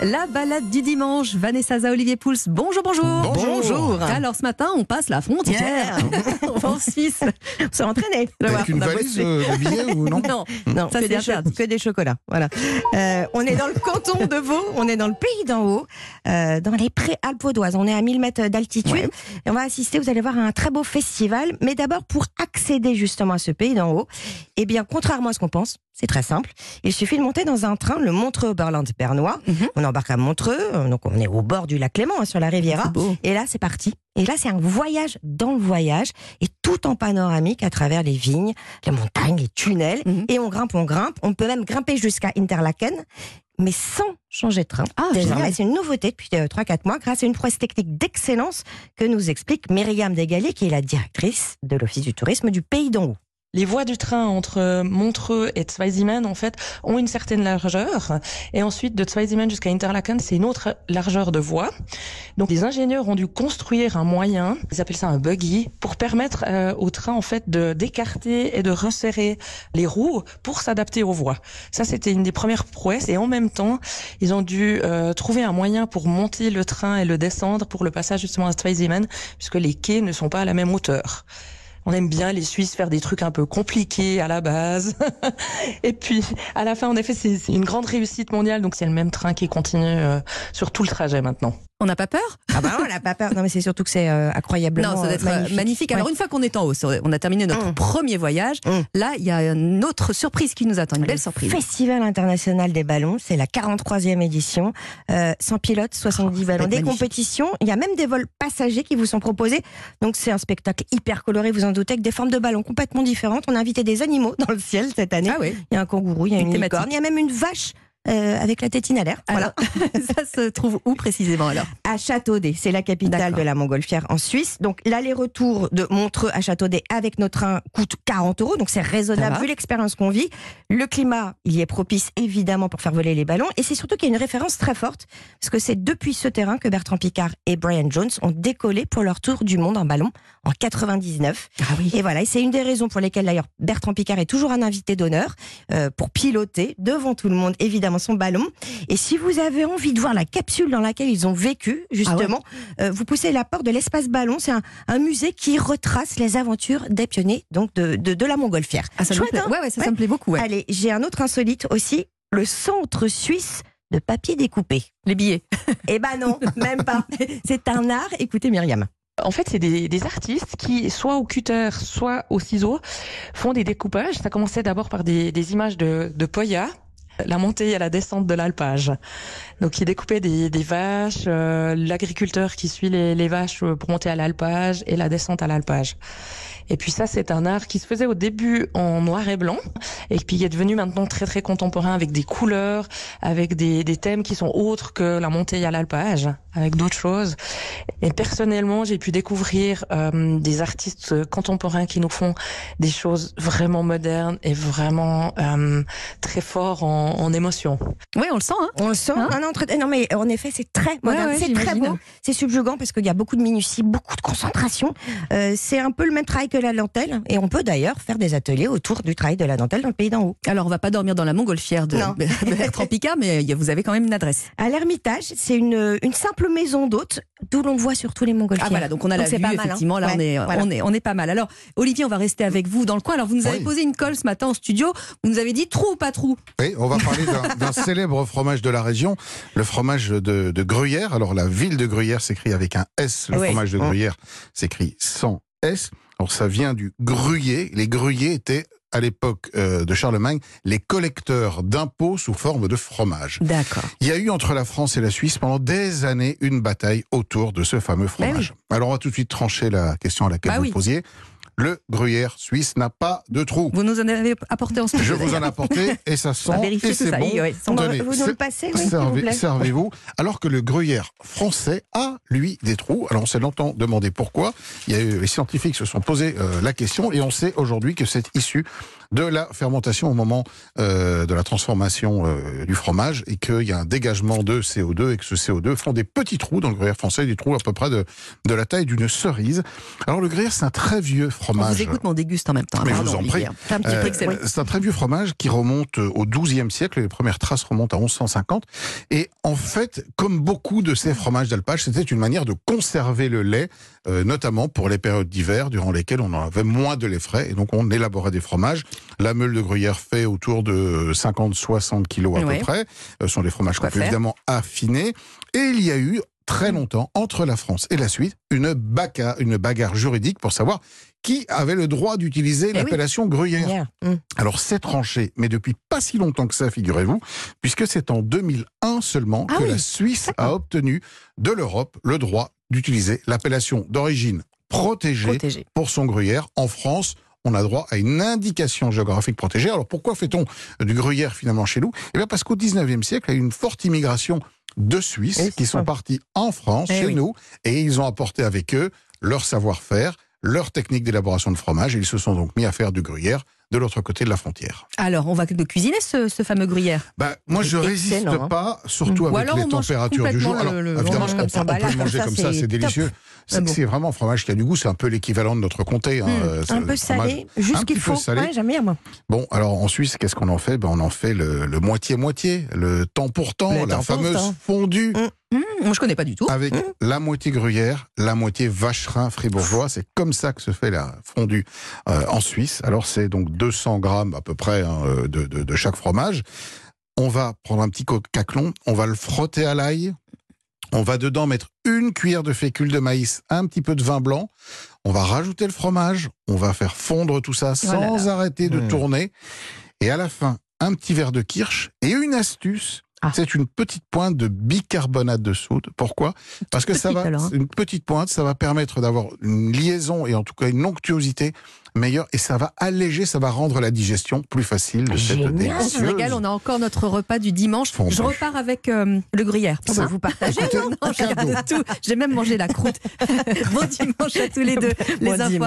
La balade du dimanche, Vanessa Za, Olivier Pouls. Bonjour, bonjour. Bonjour. Alors ce matin, on passe la frontière. on va en Suisse. On s'est entraîné. Avec une valise euh, de billets ou non Non, Non, Ça, que, c'est des que des chocolats. Voilà. Euh, on est dans le canton de Vaud, on est dans le pays d'en haut, euh, dans les Préalpes vaudoises. On est à 1000 mètres d'altitude Ouais. et on va assister, vous allez voir, à un très beau festival. Mais d'abord, pour accéder justement à ce pays d'en haut, eh bien, contrairement à ce qu'on pense, c'est très simple. Il suffit de monter dans un train, le Montreux-Oberland-Bernois. Mhm. On embarque à Montreux, euh, donc on est au bord du lac Léman, hein, sur la Riviera. Et là, c'est parti. Et là, c'est un voyage dans le voyage, et tout en panoramique à travers les vignes, les montagnes, les tunnels. Mhm. Et on grimpe, on grimpe. On peut même grimper jusqu'à Interlaken, mais sans changer de train. Ah, c'est une nouveauté depuis 3-4 mois, grâce à une prouesse technique d'excellence que nous explique Myriam Desgaliers, qui est la directrice de l'Office du tourisme du Pays d'en haut. Les voies du train entre Montreux et Zweisimmen, en fait, ont une certaine largeur. Et ensuite, de Zweisimmen jusqu'à Interlaken, c'est une autre largeur de voie. Donc, les ingénieurs ont dû construire un moyen, ils appellent ça un buggy, pour permettre euh, au train, en fait, de d'écarter et de resserrer les roues pour s'adapter aux voies. Ça, c'était une des premières prouesses. Et en même temps, ils ont dû euh, trouver un moyen pour monter le train et le descendre pour le passage justement à Zweisimmen, puisque les quais ne sont pas à la même hauteur. On aime bien les Suisses faire des trucs un peu compliqués à la base. Et puis, à la fin, en effet, c'est une grande réussite mondiale. Donc, c'est le même train qui continue euh, sur tout le trajet maintenant. On n'a pas peur? Ah bah on n'a pas peur. Non mais c'est surtout que c'est euh, incroyablement Non, ça doit être euh, magnifique. magnifique. Alors Ouais. une fois qu'on est en haut, on a terminé notre Mm. premier voyage. Mm. Là, il y a une autre surprise qui nous attend, une belle surprise. Festival international des ballons, c'est la 43e édition. Euh, 100 pilotes, 70 Oh, ballons, des magnifique. compétitions. Il y a même des vols passagers qui vous sont proposés. Donc c'est un spectacle hyper coloré, vous en doutez, avec des formes de ballons complètement différentes. On a invité des animaux dans le ciel cette année. Ah oui. Il y a un kangourou, il y a Une une licorne, il y a même une vache. Euh, avec la tétine à l'air. Voilà. Ça se trouve où précisément alors? À Châteaudet, c'est la capitale de la montgolfière en Suisse. Donc l'aller-retour de Montreux à Châteaudet avec notre train coûte 40 euros, donc c'est raisonnable vu l'expérience qu'on vit. Le climat, il y est propice évidemment pour faire voler les ballons, et c'est surtout qu'il y a une référence très forte parce que c'est depuis ce terrain que Bertrand Picard et Brian Jones ont décollé pour leur tour du monde en ballon en 99. Ah oui. Et voilà, et c'est une des raisons pour lesquelles d'ailleurs Bertrand Picard est toujours un invité d'honneur euh, pour piloter devant tout le monde évidemment son ballon. Et si vous avez envie de voir la capsule dans laquelle ils ont vécu justement, euh, vous poussez la porte de l'espace ballon. C'est un, un musée qui retrace les aventures des pionniers donc de, de, de la montgolfière. Ah, ça me Chouette, plaît. hein ouais, ouais, ça, ça Ouais. me plaît beaucoup. ouais. Allez, j'ai un autre insolite aussi, le centre suisse de papier découpé. Les billets. Eh ben non, même pas. C'est un art. Écoutez Myriam. En fait, c'est des, des artistes qui, soit au cutter, soit au ciseau, font des découpages. Ça commençait d'abord par des, des images de, de Poya, la montée et la descente de l'alpage. Donc, ils découpaient des, des vaches, euh, l'agriculteur qui suit les, les vaches pour monter à l'alpage et la descente à l'alpage. Et puis ça, c'est un art qui se faisait au début en noir et blanc, et puis il est devenu maintenant très très contemporain avec des couleurs, avec des, des thèmes qui sont autres que la montée à l'alpage, avec d'autres choses. Et personnellement, j'ai pu découvrir euh, des artistes contemporains qui nous font des choses vraiment modernes et vraiment euh, très forts en, en émotion. Oui, on le sent. Hein On le sent. Hein non, non, très- non, mais en effet, c'est très moderne. ouais, c'est très j'imagine. beau. C'est subjugant parce qu'il y a beaucoup de minutie, beaucoup de concentration. Euh, c'est un peu le même travail que la dentelle. Et on peut d'ailleurs faire des ateliers autour du travail de la dentelle dans le pays d'en haut. Alors, on va pas dormir dans la montgolfière de de Bertrand Picard, mais a- vous avez quand même une adresse. À l'Ermitage, c'est une, une simple maison d'hôtes d'où l'on voit surtout les montgolfières. Ah voilà, donc on a la c'est vue, pas mal, hein. effectivement, là on, est, voilà. on, est, on est pas mal. Alors, Olivier, on va rester avec vous dans le coin. Alors, vous nous avez Oui. posé une colle ce matin en studio. Vous nous avez dit trou ou pas trou? Oui, on va parler d'un- célèbre fromage de la région, le fromage de, de Gruyère. Alors la ville de Gruyère s'écrit avec un S, le Oui. fromage de Mm. Gruyère s'écrit sans S. Alors ça vient du gruyère. Les gruyers étaient à l'époque euh, de Charlemagne les collecteurs d'impôts sous forme de fromage. D'accord. Il y a eu entre la France et la Suisse pendant des années une bataille autour de ce fameux fromage. Alors on va tout de suite trancher la question à laquelle Bah vous oui. posiez. Le gruyère suisse n'a pas de trou. Vous nous en avez apporté en studio. Je vous en ai apporté et ça sent et c'est ça. bon. Oui, oui, sans- Tenez, vous nous le passez, oui, servez-. Servez-vous. Alors que le gruyère français a, lui, des trous. Alors on s'est longtemps demandé pourquoi. Il y a eu, les scientifiques se sont posé euh, la question et on sait aujourd'hui que c'est issu de la fermentation au moment euh, de la transformation euh, du fromage et qu'il y a un dégagement de CO2 et que ce CO2 font des petits trous dans le gruyère français, des trous à peu près de, de la taille d'une cerise. Alors le gruyère, c'est un très vieux On fromage. vous écoute, mais on déguste en même temps. Mais je vous en prie. C'est un petit Euh, c'est un très vieux fromage qui remonte au XIIe siècle. Les premières traces remontent à 1150. Et en fait, comme beaucoup de ces fromages d'alpage, c'était une manière de conserver le lait, euh, notamment pour les périodes d'hiver durant lesquelles on en avait moins de lait frais. Et donc, on élaborait des fromages. La meule de gruyère fait autour de 50-60 kilos à peu près. Euh, Ce sont des fromages qu'on peut évidemment affiner. Et il y a eu très longtemps, entre la France et la Suisse, une bagarre, une bagarre juridique pour savoir qui avait le droit d'utiliser Eh oui. l'appellation gruyère. Hum. Alors c'est tranché, mais depuis pas si longtemps que ça, figurez-vous, puisque c'est en 2001 seulement Ah que oui, la Suisse a obtenu de l'Europe le droit d'utiliser l'appellation d'origine protégée Protégé. pour son gruyère. En France, on a droit à une indication géographique protégée. Alors pourquoi fait-on du gruyère finalement chez nous? Eh bien parce qu'au 19e siècle, il y a eu une forte immigration de Suisses qui sont partis en France, Eh chez oui. nous, et ils ont apporté avec eux leur savoir-faire, leur technique d'élaboration de fromage, et ils se sont donc mis à faire du gruyère de l'autre côté de la frontière. Alors, on va le cuisiner, ce, ce fameux gruyère? Bah, moi, je résiste hein. pas, surtout Ou avec les températures du jour. Alors, le- le- on évidemment, mange comme ça. on peut le manger comme comme ça, c'est délicieux. C'est Ah bon. c'est vraiment un fromage qui a du goût, c'est un peu l'équivalent de notre comté. hein, Mmh. euh, c'est Un peu salé, juste qu'il faut. salé. Ouais, j'aime bien, moi. Bon, alors en Suisse, qu'est-ce qu'on en fait? Ben, On en fait le moitié-moitié, le temps pour temps, Le la fameuse temps. fondue Mmh. Moi, je connais pas du tout. avec la moitié gruyère, la moitié vacherin fribourgeois. C'est comme ça que se fait la fondue euh, en Suisse. Alors c'est donc 200 grammes à peu près hein, euh, de, de, de chaque fromage. On va prendre un petit caclon, on va le frotter à l'ail. On va dedans mettre une cuillère de fécule de maïs, un petit peu de vin blanc. On va rajouter le fromage. On va faire fondre tout ça Oh sans arrêter de Mmh. tourner. Et à la fin, un petit verre de kirsch et une astuce. Ah. C'est une petite pointe de bicarbonate de soude. Pourquoi? Parce que ça va, alors, hein. une petite pointe, ça va permettre d'avoir une liaison et en tout cas une onctuosité meilleure et ça va alléger, ça va rendre la digestion plus facile de cette Génial. Délicieuse. régale, on a encore notre repas du dimanche. Je repars avec euh, le gruyère. Bah, vous non Non, j'ai tout. Même mangé la croûte. bon dimanche à tous les deux. Les Bon infos.